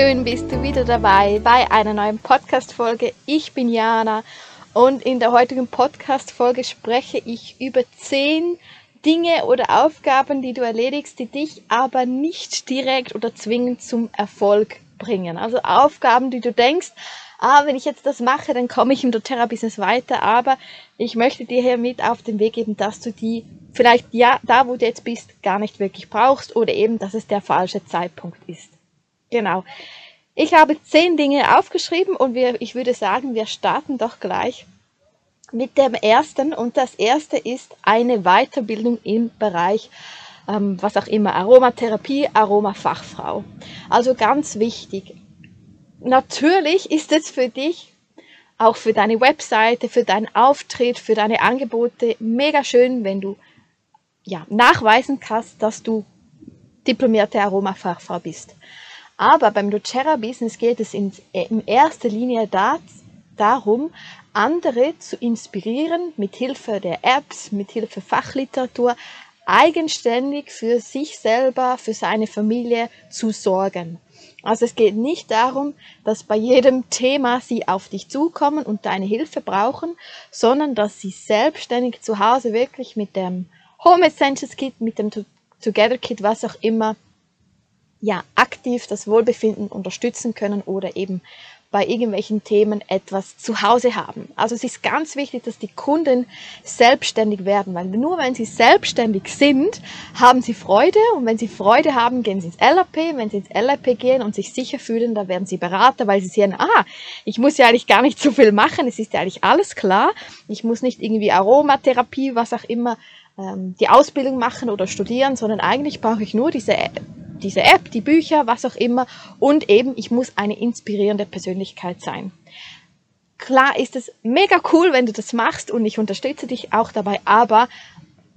schön bist du wieder dabei bei einer neuen Podcast-Folge. Ich bin Jana und in der heutigen Podcast-Folge spreche ich über zehn Dinge oder Aufgaben, die du erledigst, die dich aber nicht direkt oder zwingend zum Erfolg bringen. Also Aufgaben, die du denkst, ah, wenn ich jetzt das mache, dann komme ich im doTERRA-Business weiter, aber ich möchte dir hier mit auf den Weg geben, dass du die vielleicht ja, da wo du jetzt bist, gar nicht wirklich brauchst oder eben, dass es der falsche Zeitpunkt ist. Genau. Ich habe zehn Dinge aufgeschrieben und wir, ich würde sagen, wir starten doch gleich mit dem ersten. Und das erste ist eine Weiterbildung im Bereich, ähm, was auch immer, Aromatherapie, Aromafachfrau. Also ganz wichtig. Natürlich ist es für dich, auch für deine Webseite, für deinen Auftritt, für deine Angebote mega schön, wenn du ja, nachweisen kannst, dass du diplomierte Aromafachfrau bist. Aber beim doTERRA-Business geht es in, in erster Linie da, darum, andere zu inspirieren, mit Hilfe der Apps, mit Hilfe Fachliteratur, eigenständig für sich selber, für seine Familie zu sorgen. Also es geht nicht darum, dass bei jedem Thema sie auf dich zukommen und deine Hilfe brauchen, sondern dass sie selbstständig zu Hause wirklich mit dem Home Essentials Kit, mit dem Together Kit, was auch immer, ja, aktiv das Wohlbefinden unterstützen können oder eben bei irgendwelchen Themen etwas zu Hause haben. Also es ist ganz wichtig, dass die Kunden selbstständig werden, weil nur wenn sie selbstständig sind, haben sie Freude und wenn sie Freude haben, gehen sie ins LRP. Wenn sie ins LRP gehen und sich sicher fühlen, dann werden sie Berater, weil sie sehen, ah, ich muss ja eigentlich gar nicht so viel machen, es ist ja eigentlich alles klar. Ich muss nicht irgendwie Aromatherapie, was auch immer, ähm, die Ausbildung machen oder studieren, sondern eigentlich brauche ich nur diese diese App, die Bücher, was auch immer. Und eben, ich muss eine inspirierende Persönlichkeit sein. Klar ist es mega cool, wenn du das machst und ich unterstütze dich auch dabei, aber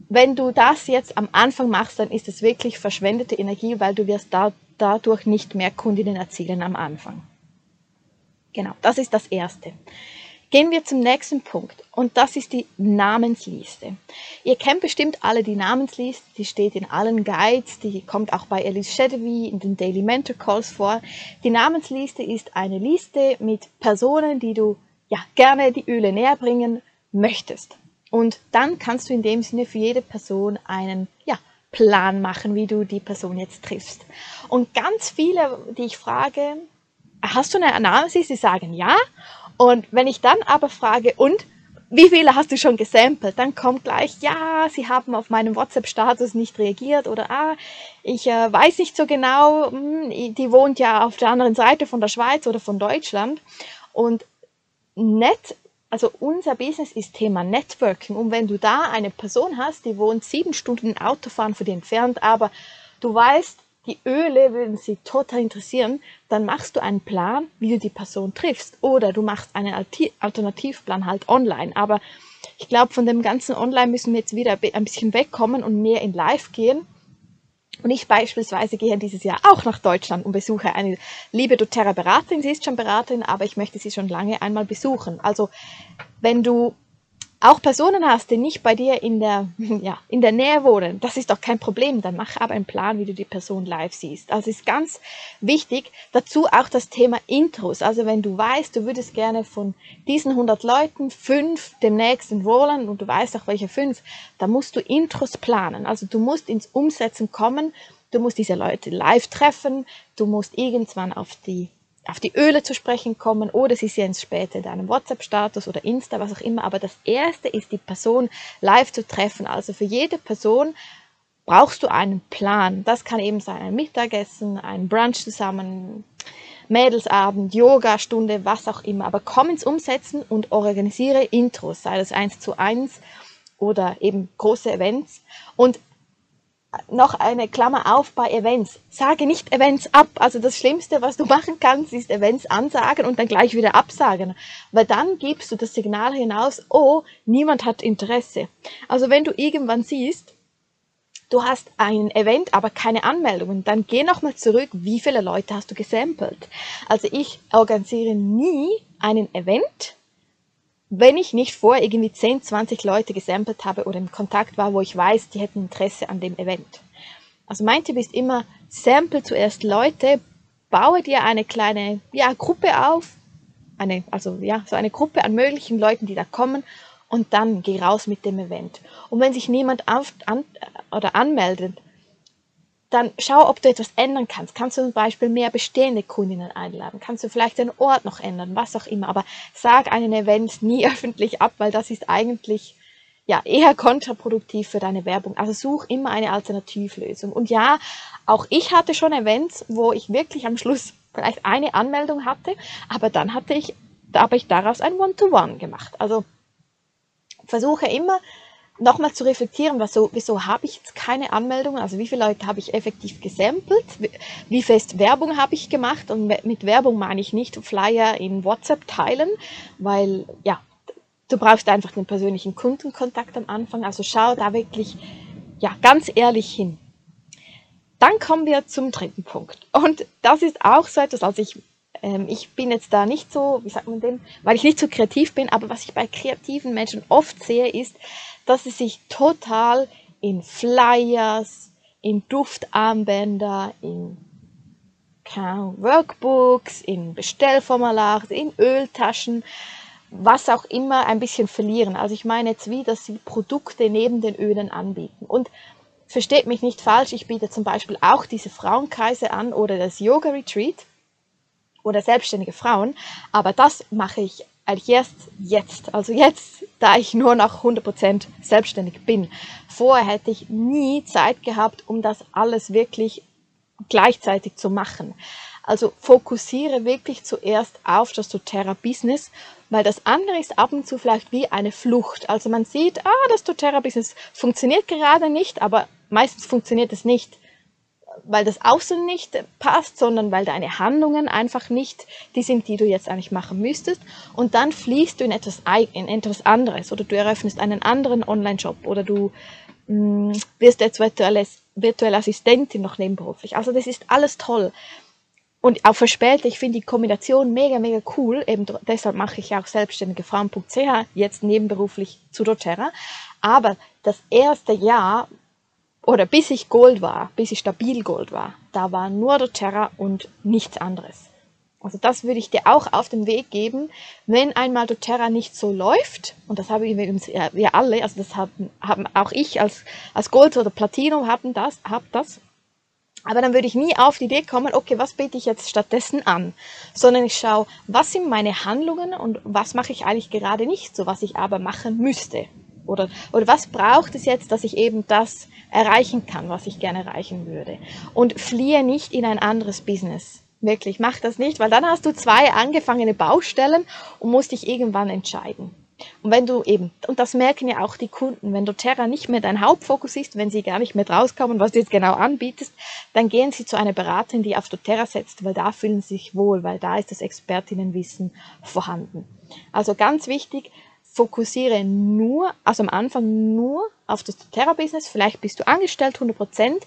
wenn du das jetzt am Anfang machst, dann ist es wirklich verschwendete Energie, weil du wirst da, dadurch nicht mehr Kundinnen erzielen am Anfang. Genau, das ist das Erste. Gehen wir zum nächsten Punkt und das ist die Namensliste. Ihr kennt bestimmt alle die Namensliste, die steht in allen Guides, die kommt auch bei Elise Shadoway in den Daily Mentor Calls vor. Die Namensliste ist eine Liste mit Personen, die du ja gerne die Öle näher bringen möchtest. Und dann kannst du in dem Sinne für jede Person einen ja, Plan machen, wie du die Person jetzt triffst. Und ganz viele, die ich frage, hast du eine Namensliste? Sie sagen ja. Und wenn ich dann aber frage, und wie viele hast du schon gesampelt? Dann kommt gleich, ja, sie haben auf meinem WhatsApp-Status nicht reagiert oder ah, ich äh, weiß nicht so genau, mh, hm, die wohnt ja auf der anderen Seite von der Schweiz oder von Deutschland. Und nett, also unser Business ist Thema Networking. Und wenn du da eine Person hast, die wohnt sieben Stunden Autofahren von dir entfernt, aber du weißt, die Öle würden sie total interessieren, dann machst du einen Plan, wie du die Person triffst. Oder du machst einen Alternativplan halt online. Aber ich glaube, von dem ganzen Online müssen wir jetzt wieder ein bisschen wegkommen und mehr in Live gehen. Und ich beispielsweise gehe dieses Jahr auch nach Deutschland und besuche eine liebe doTERRA Beraterin. Sie ist schon Beraterin, aber ich möchte sie schon lange einmal besuchen. Also wenn du auch Personen hast, die nicht bei dir in der, ja, in der Nähe wohnen, das ist doch kein Problem. Dann mach aber einen Plan, wie du die Person live siehst. Also ist ganz wichtig. Dazu auch das Thema Intros. Also wenn du weißt, du würdest gerne von diesen 100 Leuten fünf demnächst enrollen und du weißt auch welche fünf, dann musst du Intros planen. Also du musst ins Umsetzen kommen. Du musst diese Leute live treffen. Du musst irgendwann auf die auf die Öle zu sprechen kommen oder sie sehen es später in deinem WhatsApp-Status oder Insta, was auch immer. Aber das Erste ist, die Person live zu treffen. Also für jede Person brauchst du einen Plan. Das kann eben sein ein Mittagessen, ein Brunch zusammen, Mädelsabend, Yoga-Stunde, was auch immer. Aber komm ins Umsetzen und organisiere Intros, sei das eins zu eins oder eben große Events. Und noch eine Klammer auf bei Events. Sage nicht Events ab. Also das Schlimmste, was du machen kannst, ist Events ansagen und dann gleich wieder absagen. Weil dann gibst du das Signal hinaus, oh, niemand hat Interesse. Also wenn du irgendwann siehst, du hast ein Event, aber keine Anmeldungen, dann geh nochmal zurück, wie viele Leute hast du gesampelt. Also ich organisiere nie einen Event, wenn ich nicht vor irgendwie 10, 20 Leute gesampelt habe oder im Kontakt war, wo ich weiß, die hätten Interesse an dem Event. Also mein Tipp ist immer, sample zuerst Leute, baue dir eine kleine ja, Gruppe auf, eine, also ja, so eine Gruppe an möglichen Leuten, die da kommen und dann geh raus mit dem Event. Und wenn sich niemand auf, an, oder anmeldet, dann schau, ob du etwas ändern kannst. Kannst du zum Beispiel mehr bestehende Kundinnen einladen? Kannst du vielleicht den Ort noch ändern? Was auch immer. Aber sag einen Event nie öffentlich ab, weil das ist eigentlich ja eher kontraproduktiv für deine Werbung. Also such immer eine Alternativlösung. Und ja, auch ich hatte schon Events, wo ich wirklich am Schluss vielleicht eine Anmeldung hatte, aber dann hatte ich, da habe ich daraus ein One-to-One -One gemacht. Also versuche immer nochmal zu reflektieren, wieso, wieso habe ich jetzt keine Anmeldungen, also wie viele Leute habe ich effektiv gesampelt, wie fest Werbung habe ich gemacht? Und mit Werbung meine ich nicht Flyer in WhatsApp teilen, weil ja, du brauchst einfach den persönlichen Kundenkontakt am Anfang, also schau da wirklich ja, ganz ehrlich hin. Dann kommen wir zum dritten Punkt. Und das ist auch so etwas, also ich ähm, ich bin jetzt da nicht so, wie sagt man dem, weil ich nicht so kreativ bin, aber was ich bei kreativen Menschen oft sehe, ist, dass sie sich total in Flyers, in Duftarmbänder, in Workbooks, in Bestellformulare, in Öltaschen, was auch immer ein bisschen verlieren. Also ich meine jetzt wie, dass sie Produkte neben den Ölen anbieten. Und versteht mich nicht falsch, ich biete zum Beispiel auch diese Frauenkreise an oder das Yoga Retreat oder selbstständige Frauen, aber das mache ich eigentlich erst jetzt, also jetzt, da ich nur noch 100% selbstständig bin. Vorher hätte ich nie Zeit gehabt, um das alles wirklich gleichzeitig zu machen. Also fokussiere wirklich zuerst auf das doTERRA-Business, weil das andere ist ab und zu vielleicht wie eine Flucht. Also man sieht, ah, das doTERRA-Business funktioniert gerade nicht, aber meistens funktioniert es nicht weil das Außen nicht passt, sondern weil deine Handlungen einfach nicht die sind, die du jetzt eigentlich machen müsstest. Und dann fließt du in etwas, in etwas anderes oder du eröffnest einen anderen Online-Shop oder du mh, mm, wirst jetzt virtuelle, virtuelle Assistentin noch nebenberuflich. Also das ist alles toll. Und auch für später, ich finde die Kombination mega, mega cool. Eben deshalb mache ich auch selbstständige Frauen.ch jetzt nebenberuflich zu doTERRA. Aber das erste Jahr oder bis ich Gold war, bis ich stabil Gold war, da war nur doTERRA und nichts anderes. Also das würde ich dir auch auf den Weg geben, wenn einmal doTERRA nicht so läuft, und das haben wir, alle, also das haben, haben auch ich als, als Gold oder Platinum haben das, hab das, aber dann würde ich nie auf die Idee kommen, okay, was biete ich jetzt stattdessen an? Sondern ich schaue, was sind meine Handlungen und was mache ich eigentlich gerade nicht so, was ich aber machen müsste. Oder, oder was braucht es jetzt, dass ich eben das erreichen kann, was ich gerne erreichen würde. Und fliehe nicht in ein anderes Business. Wirklich, mach das nicht, weil dann hast du zwei angefangene Baustellen und musst dich irgendwann entscheiden. Und wenn du eben, und das merken ja auch die Kunden, wenn doTERRA nicht mehr dein Hauptfokus ist, wenn sie gar nicht mehr rauskommen, was du jetzt genau anbietest, dann gehen sie zu einer Beraterin, die auf doTERRA setzt, weil da fühlen sie sich wohl, weil da ist das Expertinnenwissen vorhanden. Also ganz wichtig, fokussiere nur, also am Anfang nur auf das doTERRA-Business. Vielleicht bist du angestellt 100%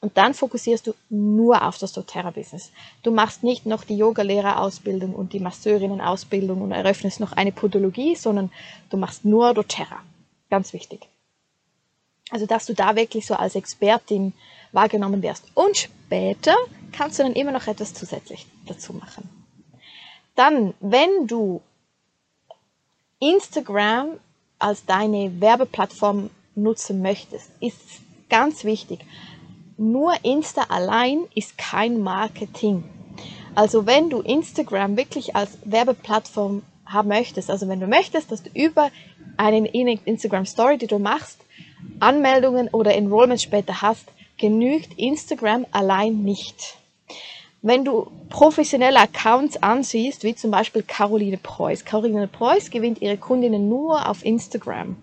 und dann fokussierst du nur auf das doTERRA-Business. Du machst nicht noch die Yogalehrerausbildung und die Masseurinnen-Ausbildung und eröffnest noch eine Podologie, sondern du machst nur doTERRA. Ganz wichtig. Also, dass du da wirklich so als Expertin wahrgenommen wirst. Und später kannst du dann immer noch etwas zusätzlich dazu machen. Dann, wenn du Instagram als deine Werbeplattform nutzen möchtest, ist ganz wichtig. Nur Insta allein ist kein Marketing. Also wenn du Instagram wirklich als Werbeplattform haben möchtest, also wenn du möchtest, dass du über eine Instagram Story, die du machst, Anmeldungen oder Enrollment später hast, genügt Instagram allein nicht. Wenn du professionelle Accounts ansiehst, wie zum Beispiel Caroline Preuß, Caroline Preuß gewinnt ihre Kundinnen nur auf Instagram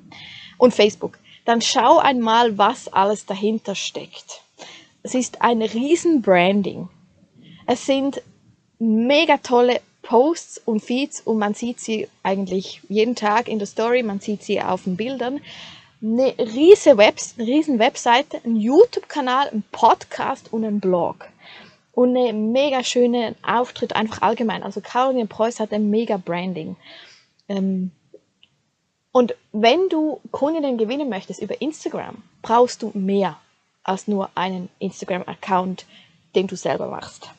und Facebook, dann schau einmal, was alles dahinter steckt. Es ist ein riesen Branding. Es sind mega tolle Posts und Feeds und man sieht sie eigentlich jeden Tag in der Story, man sieht sie auf den Bildern. Eine Webs riesen Webseite, ein YouTube-Kanal, ein Podcast und ein Blog und einen mega schönen Auftritt einfach allgemein. Also Caroline Preuß hat ein mega Branding. Ähm, und wenn du Kundinnen gewinnen möchtest über Instagram, brauchst du mehr als nur einen Instagram-Account, den du selber machst.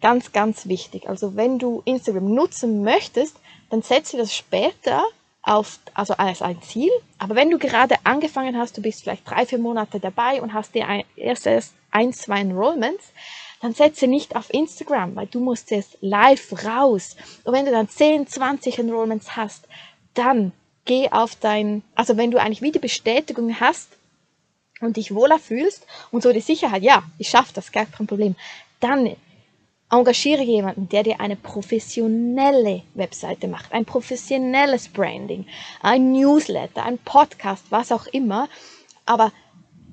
Ganz, ganz wichtig. Also wenn du Instagram nutzen möchtest, dann setze das später auf, also als ein Ziel. Aber wenn du gerade angefangen hast, du bist vielleicht drei, vier Monate dabei und hast dir ein, erst, ein, zwei Enrollments, dann setze nicht auf Instagram, weil du musst jetzt live raus. Und wenn du dann 10, 20 Enrollments hast, dann geh auf dein, also wenn du eigentlich wieder Bestätigung hast und dich wohler fühlst und so die Sicherheit, ja, ich schaffe das, gar kein Problem, dann engagiere jemanden, der dir eine professionelle Webseite macht, ein professionelles Branding, ein Newsletter, ein Podcast, was auch immer. Aber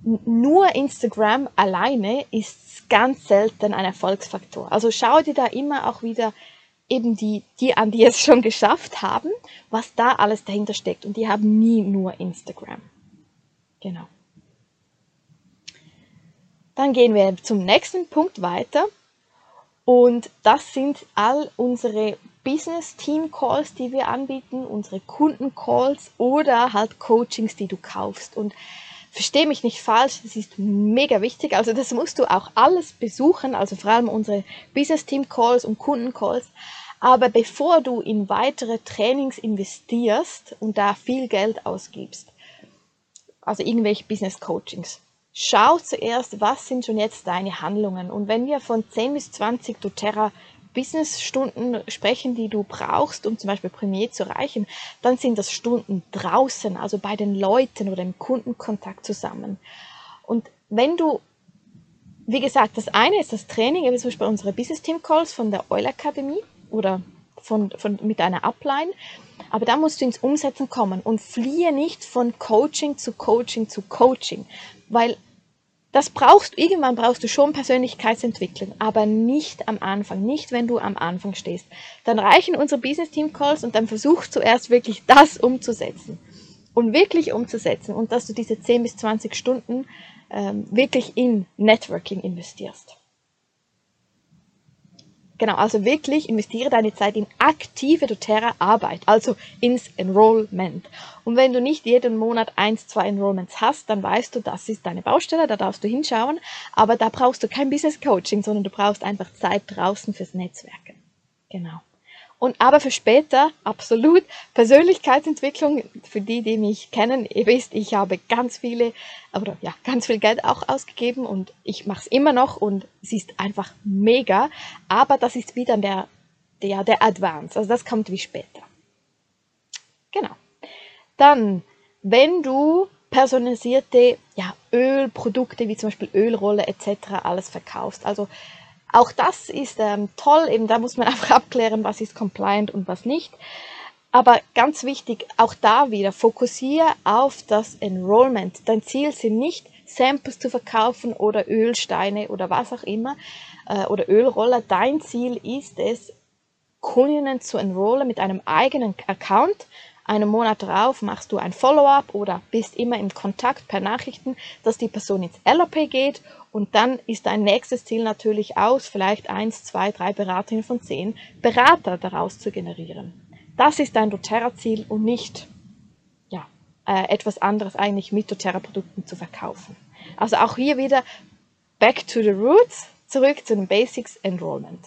nur Instagram alleine ist ganz selten ein Erfolgsfaktor. Also schau dir da immer auch wieder eben die, die an, die es schon geschafft haben, was da alles dahinter steckt. Und die haben nie nur Instagram. Genau. Dann gehen wir zum nächsten Punkt weiter. Und das sind all unsere Business Team Calls, die wir anbieten, unsere Kunden Calls oder halt Coachings, die du kaufst. Und Verstehe mich nicht falsch, das ist mega wichtig. Also das musst du auch alles besuchen, also vor allem unsere Business Team Calls und Kunden Calls. Aber bevor du in weitere Trainings investierst und da viel Geld ausgibst, also irgendwelche Business Coachings, schau zuerst, was sind schon jetzt deine Handlungen. Und wenn wir von 10 bis 20 doTERRA Businessstunden sprechen, die du brauchst, um zum Beispiel Premier zu erreichen, dann sind das Stunden draußen, also bei den Leuten oder im Kundenkontakt zusammen. Und wenn du, wie gesagt, das eine ist das Training, wie zum Beispiel unsere Business Team Calls von der Oil Akademie oder von, von, mit einer Upline. Aber da musst du ins Umsetzen kommen und fliehe nicht von Coaching zu Coaching zu Coaching, weil das brauchst du, irgendwann brauchst du schon Persönlichkeitsentwicklung, aber nicht am Anfang, nicht wenn du am Anfang stehst. Dann reichen unsere Business Team Calls und dann versuch zuerst wirklich das umzusetzen. Und wirklich umzusetzen und dass du diese 10 bis 20 Stunden ähm, wirklich in Networking investierst. Genau, also wirklich investiere deine Zeit in aktive doTERRA Arbeit, also ins Enrollment. Und wenn du nicht jeden Monat eins, zwei Enrollments hast, dann weißt du, das ist deine Baustelle, da darfst du hinschauen, aber da brauchst du kein Business Coaching, sondern du brauchst einfach Zeit draußen fürs Netzwerken. Genau. Und aber für später absolut Persönlichkeitsentwicklung. Für die, die mich kennen, ihr wisst, ich habe ganz viele oder ja ganz viel Geld auch ausgegeben und ich mache es immer noch und es ist einfach mega. Aber das ist wieder der der der Advance, also das kommt wie später. Genau. Dann, wenn du personalisierte ja, Ölprodukte wie zum Beispiel Ölrolle etc. alles verkaufst, also auch das ist ähm, toll, eben da muss man einfach abklären, was ist compliant und was nicht. Aber ganz wichtig, auch da wieder, fokussiere auf das Enrollment. Dein Ziel sind nicht Samples zu verkaufen oder Ölsteine oder was auch immer äh, oder Ölroller. Dein Ziel ist es, Kundinnen zu enrollen mit einem eigenen Account einen Monat darauf machst du ein Follow-up oder bist immer im Kontakt per Nachrichten, dass die Person ins LOP geht und dann ist dein nächstes Ziel natürlich aus, vielleicht eins, zwei, drei Beraterinnen von zehn Berater daraus zu generieren. Das ist dein doTERRA-Ziel und nicht ja, äh, etwas anderes eigentlich mit doTERRA-Produkten zu verkaufen. Also auch hier wieder back to the roots, zurück zu den Basics Enrollment.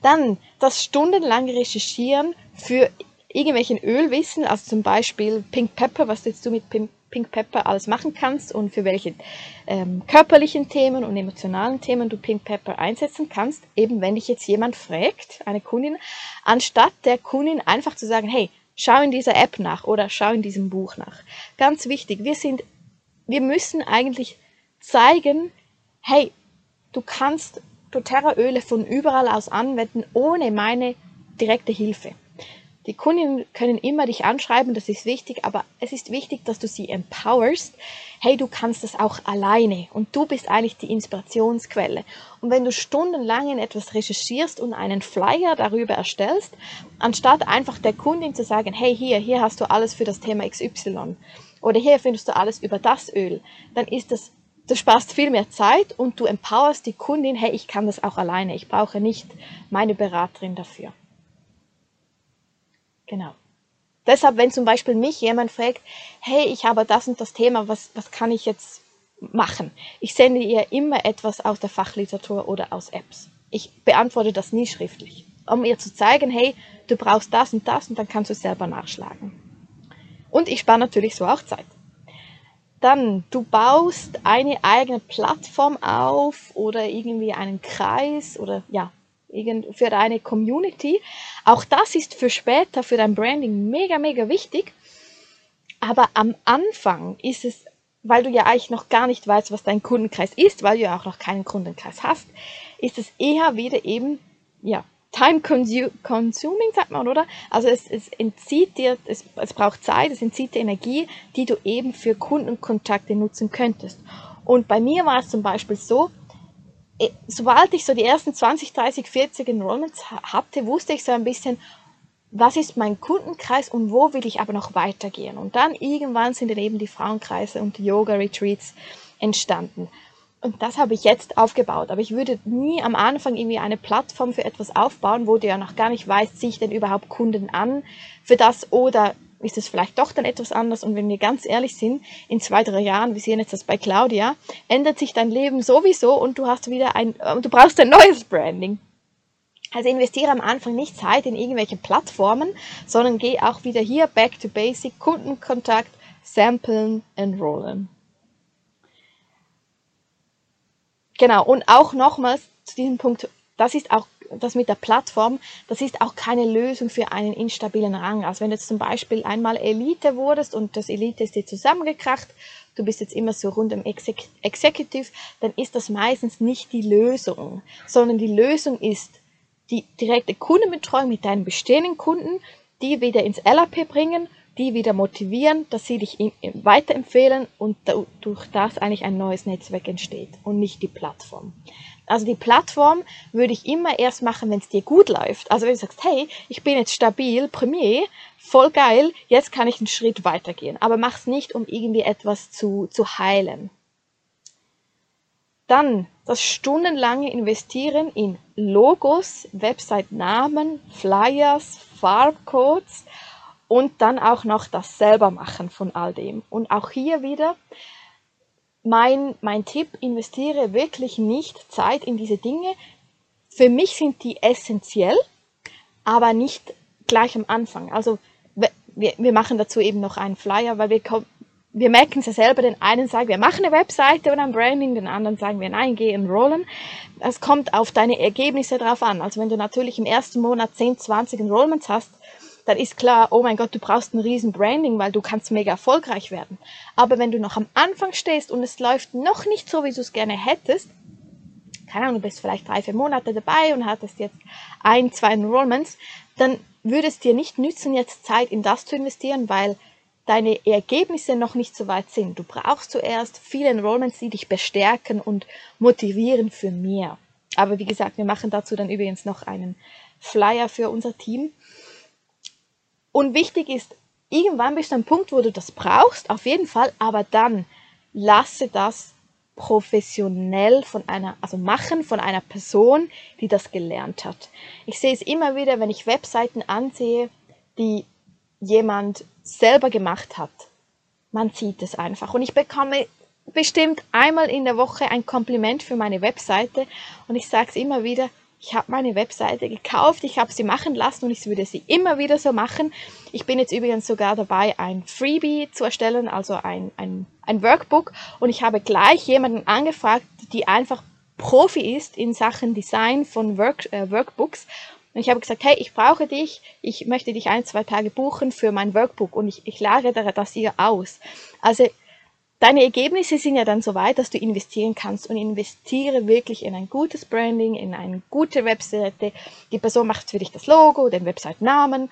Dann das stundenlange Recherchieren für irgendwelchen Ölwissen, also zum Beispiel Pink Pepper, was jetzt du mit Pink, Pepper alles machen kannst und für welche ähm, körperlichen Themen und emotionalen Themen du Pink Pepper einsetzen kannst, eben wenn dich jetzt jemand fragt, eine Kundin, anstatt der Kundin einfach zu sagen, hey, schau in dieser App nach oder schau in diesem Buch nach. Ganz wichtig, wir sind, wir müssen eigentlich zeigen, hey, du kannst doTERRA-Öle von überall aus anwenden, ohne meine direkte Hilfe. Die Kundinnen können immer dich anschreiben, das ist wichtig, aber es ist wichtig, dass du sie empowerst. Hey, du kannst das auch alleine und du bist eigentlich die Inspirationsquelle. Und wenn du stundenlang in etwas recherchierst und einen Flyer darüber erstellst, anstatt einfach der Kundin zu sagen, hey, hier, hier hast du alles für das Thema XY oder hier findest du alles über das Öl, dann ist das Du sparst viel mehr Zeit und du empowerst die Kundin, hey, ich kann das auch alleine, ich brauche nicht meine Beraterin dafür. Genau. Deshalb, wenn zum Beispiel mich jemand fragt, hey, ich habe das und das Thema, was, was kann ich jetzt machen? Ich sende ihr immer etwas aus der Fachliteratur oder aus Apps. ich beantworte das nie schriftlich, um ihr zu zeigen, hey, du brauchst das und das und dann kannst du selber nachschlagen. Und ich spare natürlich so auch Zeit. Dann, du baust eine eigene Plattform auf oder irgendwie einen Kreis oder ja, für deine Community. Auch das ist für später, für dein Branding mega, mega wichtig. Aber am Anfang ist es, weil du ja eigentlich noch gar nicht weißt, was dein Kundenkreis ist, weil du ja auch noch keinen Kundenkreis hast, ist es eher wieder eben, ja, time consuming, sagt man, oder? Also es, es entzieht dir, es, es braucht Zeit, es entzieht dir Energie, die du eben für Kundenkontakte nutzen könntest. Und bei mir war es zum Beispiel so, sobald ich so die ersten 20, 30, 40 Enrollments hatte, wusste ich so ein bisschen, was ist mein Kundenkreis und wo will ich aber noch weitergehen. Und dann irgendwann sind dann eben die Frauenkreise und die Yoga-Retreats entstanden. Und das habe ich jetzt aufgebaut. Aber ich würde nie am Anfang irgendwie eine Plattform für etwas aufbauen, wo du ja noch gar nicht weißt, ziehe ich denn überhaupt Kunden an für das oder ist es vielleicht doch dann etwas anders. Und wenn wir ganz ehrlich sind, in zwei, drei Jahren, wir sehen jetzt das bei Claudia, ändert sich dein Leben sowieso und du hast wieder ein, äh, du brauchst ein neues Branding. Also investiere am Anfang nicht Zeit in irgendwelche Plattformen, sondern geh auch wieder hier back to basic, Kundenkontakt, samplen, enrollen. Genau, und auch nochmals zu diesem Punkt, das ist auch das mit der Plattform, das ist auch keine Lösung für einen instabilen Rang. Also wenn du jetzt zum Beispiel einmal Elite wurdest und das Elite ist dir zusammengekracht, du bist jetzt immer so rund im Exec Executive, dann ist das meistens nicht die Lösung, sondern die Lösung ist die direkte Kundenbetreuung mit deinen bestehenden Kunden, die wieder ins LAP bringen die wieder motivieren, dass sie dich weiterempfehlen und durch das eigentlich ein neues Netzwerk entsteht und nicht die Plattform. Also die Plattform würde ich immer erst machen, wenn es dir gut läuft. Also wenn du sagst, hey, ich bin jetzt stabil, Premier, voll geil, jetzt kann ich einen Schritt weitergehen. Aber mach es nicht, um irgendwie etwas zu, zu heilen. Dann das stundenlange Investieren in Logos, Website-Namen, Flyers, Farbcodes und dann auch noch das selber machen von all dem. Und auch hier wieder mein, mein Tipp, investiere wirklich nicht Zeit in diese Dinge. Für mich sind die essentiell, aber nicht gleich am Anfang. Also wir, wir machen dazu eben noch einen Flyer, weil wir, wir merken es ja selber, den einen sagen, wir machen eine Webseite und ein Branding, den anderen sagen wir, nein, geh enrollen. Das kommt auf deine Ergebnisse drauf an. Also wenn du natürlich im ersten Monat 10, 20 Enrollments hast, dann ist klar, oh mein Gott, du brauchst ein riesen Branding, weil du kannst mega erfolgreich werden. Aber wenn du noch am Anfang stehst und es läuft noch nicht so, wie du es gerne hättest, keine Ahnung, du bist vielleicht drei, vier Monate dabei und hattest jetzt ein, zwei Enrollments, dann würde es dir nicht nützen, jetzt Zeit in das zu investieren, weil deine Ergebnisse noch nicht so weit sind. Du brauchst zuerst viele Enrollments, die dich bestärken und motivieren für mehr. Aber wie gesagt, wir machen dazu dann übrigens noch einen Flyer für unser Team. Und wichtig ist, irgendwann bist du am Punkt, wo du das brauchst, auf jeden Fall, aber dann lasse das professionell von einer, also machen von einer Person, die das gelernt hat. Ich sehe es immer wieder, wenn ich Webseiten ansehe, die jemand selber gemacht hat. Man sieht es einfach. Und ich bekomme bestimmt einmal in der Woche ein Kompliment für meine Webseite und ich sage es immer wieder, ich habe meine Webseite gekauft, ich habe sie machen lassen und ich würde sie immer wieder so machen. Ich bin jetzt übrigens sogar dabei, ein Freebie zu erstellen, also ein, ein, ein Workbook. Und ich habe gleich jemanden angefragt, die einfach Profi ist in Sachen Design von Work, äh, Workbooks. Und ich habe gesagt, hey, ich brauche dich, ich möchte dich ein, zwei Tage buchen für mein Workbook und ich, ich lagere das hier aus. Also Deine Ergebnisse sind ja dann so weit, dass du investieren kannst und investiere wirklich in ein gutes Branding, in eine gute Webseite. Die Person macht für dich das Logo, den Website-Namen.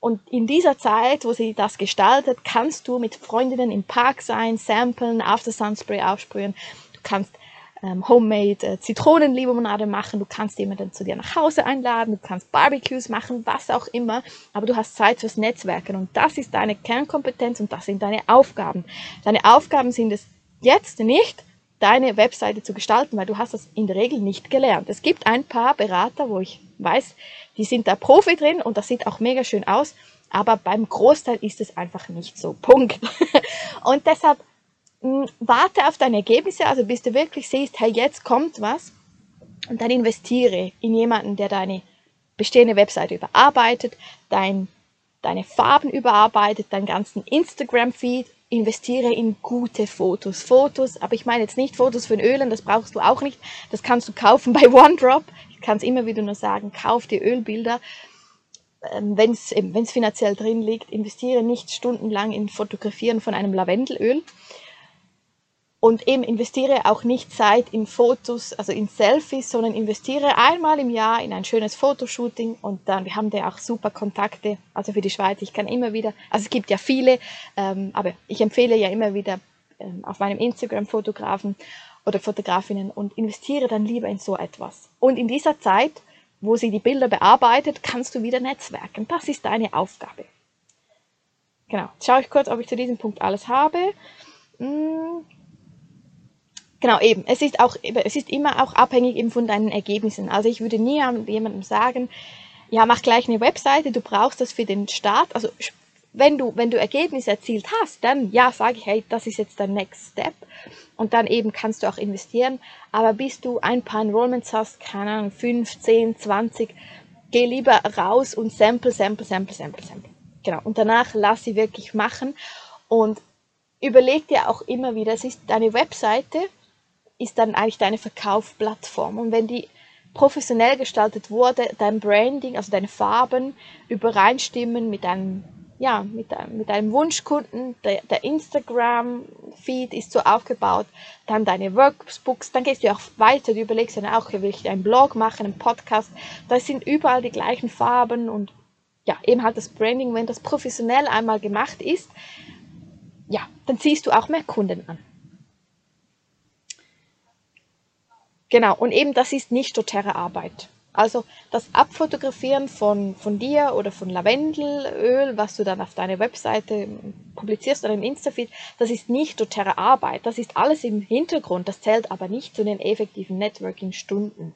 Und in dieser Zeit, wo sie das gestaltet, kannst du mit Freundinnen im Park sein, samplen, After Sunspray aufsprühen. Du kannst ähm, Homemade äh, Zitronenlimonade machen, du kannst jemanden zu dir nach Hause einladen, du kannst Barbecues machen, was auch immer, aber du hast Zeit fürs Netzwerken und das ist deine Kernkompetenz und das sind deine Aufgaben. Deine Aufgaben sind es jetzt nicht, deine Webseite zu gestalten, weil du hast das in der Regel nicht gelernt. Es gibt ein paar Berater, wo ich weiß, die sind da Profi drin und das sieht auch mega schön aus, aber beim Großteil ist es einfach nicht so. Punkt. und deshalb warte auf deine Ergebnisse, also bis du wirklich siehst, hey, jetzt kommt was. Und dann investiere in jemanden, der deine bestehende Webseite überarbeitet, dein, deine Farben überarbeitet, deinen ganzen Instagram-Feed, investiere in gute Fotos. Fotos, aber ich meine jetzt nicht Fotos von Ölen, das brauchst du auch nicht. Das kannst du kaufen bei OneDrop. Ich kann es immer wieder nur sagen, kauf dir Ölbilder. Ähm, wenn es finanziell drin liegt, investiere nicht stundenlang in Fotografieren von einem Lavendelöl und eben investiere auch nicht Zeit in Fotos, also in Selfies, sondern investiere einmal im Jahr in ein schönes Fotoshooting und dann, wir haben da auch super Kontakte, also für die Schweiz, ich kann immer wieder, also es gibt ja viele, ähm, aber ich empfehle ja immer wieder ähm, auf meinem Instagram Fotografen oder Fotografinnen und investiere dann lieber in so etwas. Und in dieser Zeit, wo sie die Bilder bearbeitet, kannst du wieder netzwerken. Das ist deine Aufgabe. Genau, jetzt schaue ich kurz, ob ich zu diesem Punkt alles habe. Hm Genau, eben. Es ist auch, es ist immer auch abhängig eben von deinen Ergebnissen. Also ich würde nie jemandem sagen, ja, mach gleich eine Webseite, du brauchst das für den Start. Also wenn du, wenn du Ergebnisse erzielt hast, dann ja, sage ich, hey, das ist jetzt der Next Step. Und dann eben kannst du auch investieren. Aber bis du ein paar Enrollments hast, keine Ahnung, 5, 10, 20, geh lieber raus und sample, sample, sample, sample, sample. Genau. Und danach lass sie wirklich machen. Und überleg dir auch immer wieder, es ist deine Webseite, ist dann eigentlich deine Verkaufsplattform. Und wenn die professionell gestaltet wurde, dein Branding, also deine Farben übereinstimmen mit deinem, ja, mit, deinem, mit deinem Wunschkunden, der, der Instagram-Feed ist so aufgebaut, dann deine Workbooks, dann gehst du auch weiter, du überlegst dann auch, will ich einen Blog machen, einen Podcast, da sind überall die gleichen Farben und ja, eben halt das Branding, wenn das professionell einmal gemacht ist, ja, dann ziehst du auch mehr Kunden an. Genau, und eben das ist nicht doTERRA Arbeit. Also das Abfotografieren von, von dir oder von Lavendelöl, was du dann auf deine Webseite publizierst oder im Instafeed, das ist nicht doTERRA Arbeit. Das ist alles im Hintergrund. Das zählt aber nicht zu den effektiven Networking-Stunden.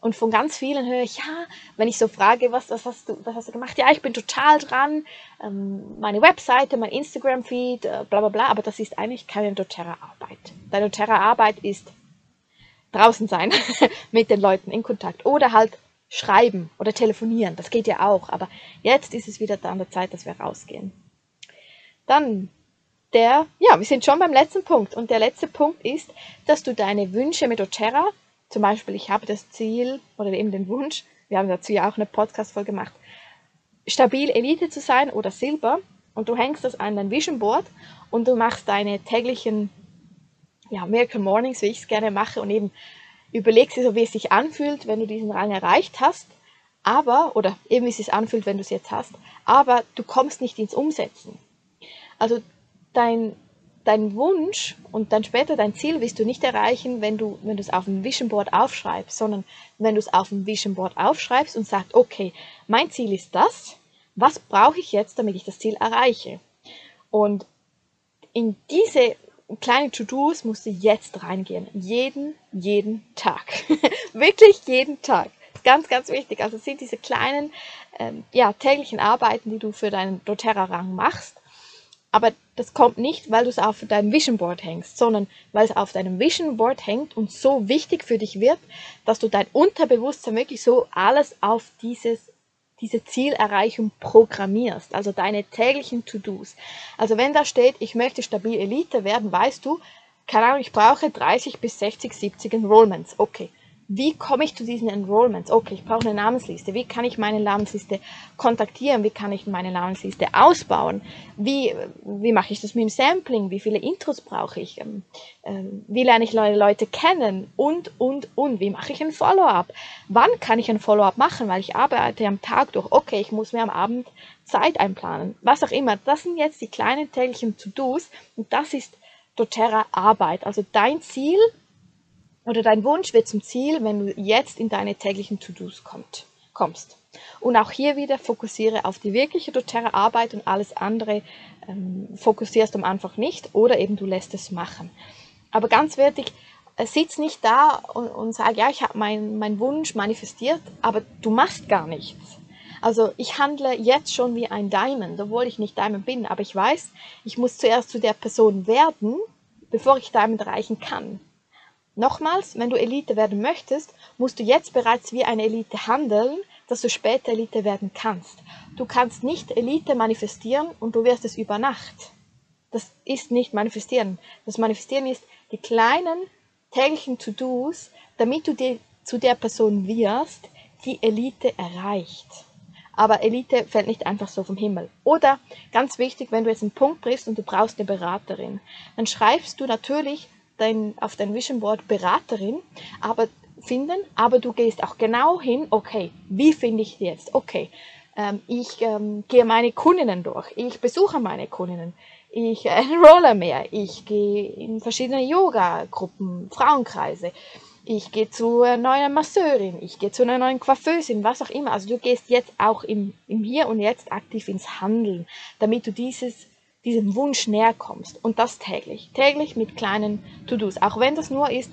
Und von ganz vielen höre ich, ja, wenn ich so frage, was, was, hast, du, was hast du gemacht? Ja, ich bin total dran, ähm, meine Webseite, mein Instagram-Feed, äh, bla bla bla, aber das ist eigentlich keine doTERRA-Arbeit. Deine doTERRA-Arbeit ist draußen sein mit den Leuten in Kontakt oder halt schreiben oder telefonieren. Das geht ja auch, aber jetzt ist es wieder an der Zeit, dass wir rausgehen. Dann der, ja, wir sind schon beim letzten Punkt und der letzte Punkt ist, dass du deine Wünsche mit doTERRA, zum Beispiel ich habe das Ziel oder eben den Wunsch, wir haben dazu ja auch eine Podcast-Folge gemacht, stabil Elite zu sein oder Silber und du hängst das an dein Vision Board und du machst deine täglichen ja, Miracle Mornings, wie ich es gerne mache und eben überlegst dir so, wie es sich anfühlt, wenn du diesen Rang erreicht hast, aber, oder eben wie es sich anfühlt, wenn du es jetzt hast, aber du kommst nicht ins Umsetzen. Also dein, dein Wunsch und dann später dein Ziel wirst du nicht erreichen, wenn du, wenn es auf dem Vision Board aufschreibst, sondern wenn du es auf dem Vision Board aufschreibst und sagst, okay, mein Ziel ist das, was brauche ich jetzt, damit ich das Ziel erreiche? Und in diese kleine To-Dos musst du jetzt reingehen. Jeden, jeden Tag. Wirklich jeden Tag. Ganz, ganz wichtig. Also sind diese kleinen, ähm, ja, täglichen Arbeiten, die du für deinen doTERRA-Rang machst. Aber das kommt nicht, weil du es auf deinem Vision Board hängst, sondern weil es auf deinem Vision Board hängt und so wichtig für dich wird, dass du dein Unterbewusstsein wirklich so alles auf dieses diese Zielerreichung programmierst, also deine täglichen To-Dos. Also wenn da steht, ich möchte stabil Elite werden, weißt du, keine Ahnung, ich brauche 30 bis 60, 70 Enrollments. Okay, wie komme ich zu diesen Enrollments? Okay, ich brauche eine Namensliste. Wie kann ich meine Namensliste kontaktieren? Wie kann ich meine Namensliste ausbauen? Wie, wie mache ich das mit dem Sampling? Wie viele Intros brauche ich? Ähm, ähm, wie lerne ich neue Leute kennen? Und, und, und. Wie mache ich ein Follow-up? Wann kann ich ein Follow-up machen? Weil ich arbeite am Tag durch. Okay, ich muss mir am Abend Zeit einplanen. Was auch immer. Das sind jetzt die kleinen täglichen To-Dos. Und das ist doTERRA Arbeit. Also dein Ziel oder dein Wunsch wird zum Ziel, wenn du jetzt in deine täglichen To-Dos kommst. Und auch hier wieder fokussiere auf die wirkliche doTERRA-Arbeit und alles andere ähm, fokussierst du einfach nicht oder eben du lässt es machen. Aber ganz wichtig, äh, sitz nicht da und, und sag, ja, ich habe meinen mein Wunsch manifestiert, aber du machst gar nichts. Also ich handle jetzt schon wie ein Diamond, obwohl ich nicht Diamond bin, aber ich weiß, ich muss zuerst zu der Person werden, bevor ich Diamond erreichen kann. Nochmals, wenn du Elite werden möchtest, musst du jetzt bereits wie eine Elite handeln, dass du später Elite werden kannst. Du kannst nicht Elite manifestieren und du wirst es über Nacht. Das ist nicht manifestieren. Das Manifestieren ist die kleinen täglichen To-Dos, damit du dir zu der Person wirst, die Elite erreicht. Aber Elite fällt nicht einfach so vom Himmel. Oder ganz wichtig, wenn du jetzt einen Punkt triffst und du brauchst eine Beraterin, dann schreibst du natürlich dein, auf dein Vision Board Beraterin, aber finden, aber du gehst auch genau hin, okay, wie finde ich jetzt? Okay, ähm, ich ähm, gehe meine Kundinnen durch, ich besuche meine Kundinnen, ich äh, enrolle mehr, ich gehe in verschiedene Yoga-Gruppen, Frauenkreise, ich gehe zu einer neuen Masseurin, ich gehe zu einer neuen Coiffeusin, was auch immer. Also du gehst jetzt auch im, im Hier und Jetzt aktiv ins Handeln, damit du dieses, diesem Wunsch näher kommst. Und das täglich. Täglich mit kleinen To-Dos. Auch wenn das nur ist,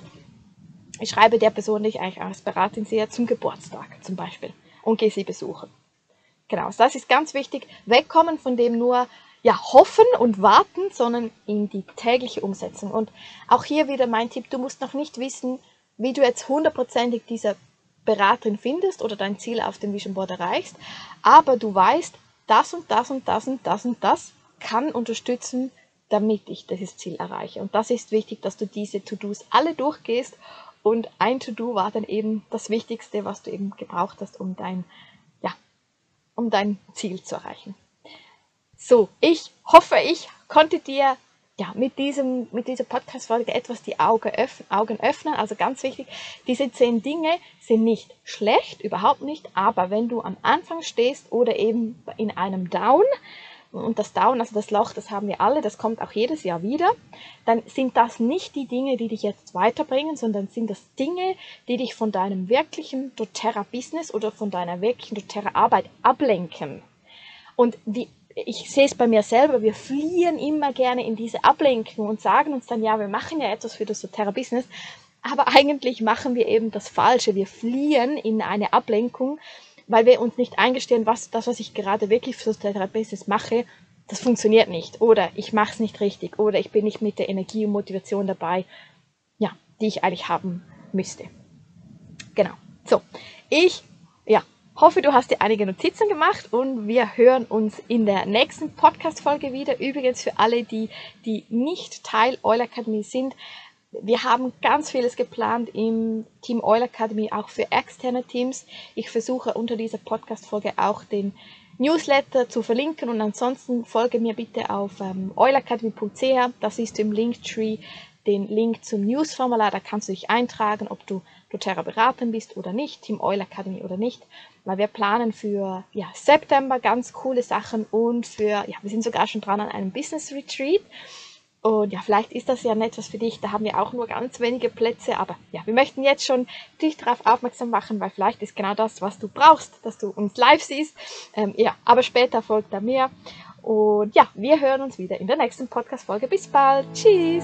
ich schreibe der Person, die ich eigentlich als Beraterin sehe, zum Geburtstag zum Beispiel und gehe sie besuchen. Genau, das ist ganz wichtig. Wegkommen von dem nur, ja, hoffen und warten, sondern in die tägliche Umsetzung. Und auch hier wieder mein Tipp, du musst noch nicht wissen, wie du jetzt hundertprozentig diese Beraterin findest oder dein Ziel auf dem Vision Board erreichst, aber du weißt, das und das und das und das und das kann unterstützen, damit ich dieses Ziel erreiche. Und das ist wichtig, dass du diese To-Dos alle durchgehst und ein To-Do war dann eben das Wichtigste, was du eben gebraucht hast, um dein, ja, um dein Ziel zu erreichen. So, ich hoffe, ich konnte dir ja, mit, diesem, mit dieser Podcast-Folge etwas die Augen, öff Augen öffnen. Also ganz wichtig, diese zehn Dinge sind nicht schlecht, überhaupt nicht, aber wenn du am Anfang stehst oder eben in einem Down, und das Down, also das Loch, das haben wir alle, das kommt auch jedes Jahr wieder, dann sind das nicht die Dinge, die dich jetzt weiterbringen, sondern sind das Dinge, die dich von deinem wirklichen doTERRA-Business oder von deiner wirklichen doTERRA-Arbeit ablenken. Und wie ich sehe es bei mir selber, wir fliehen immer gerne in diese Ablenkung und sagen uns dann, ja, wir machen ja etwas für das doTERRA-Business, aber eigentlich machen wir eben das Falsche. Wir fliehen in eine Ablenkung, weil wir uns nicht eingestehen, was das, was ich gerade wirklich für doTERRA-Business mache, das funktioniert nicht oder ich mache es nicht richtig oder ich bin nicht mit der Energie und Motivation dabei, ja, die ich eigentlich haben müsste. Genau. So, ich ja, hoffe, du hast dir einige Notizen gemacht und wir hören uns in der nächsten Podcast-Folge wieder. Übrigens für alle, die, die nicht Teil Oil Academy sind, wir haben ganz vieles geplant im Team Oil Academy, auch für externe Teams. Ich versuche unter dieser Podcast-Folge auch den Newsletter zu verlinken und ansonsten folge mir bitte auf ähm, oilacademy.ch. Das ist im Linktree den Link zum Newsformular. Da kannst du dich eintragen, ob du doTERRA Beraterin bist oder nicht, Team Oil Academy oder nicht weil wir planen für ja, September ganz coole Sachen und für, ja, wir sind sogar schon dran an einem Business Retreat. Und ja, vielleicht ist das ja etwas für dich. Da haben wir auch nur ganz wenige Plätze. Aber ja, wir möchten jetzt schon dich darauf aufmerksam machen, weil vielleicht ist genau das, was du brauchst, dass du uns live siehst. Ähm, ja, aber später folgt da mehr. Und ja, wir hören uns wieder in der nächsten Podcast-Folge. Bis bald. Tschüss.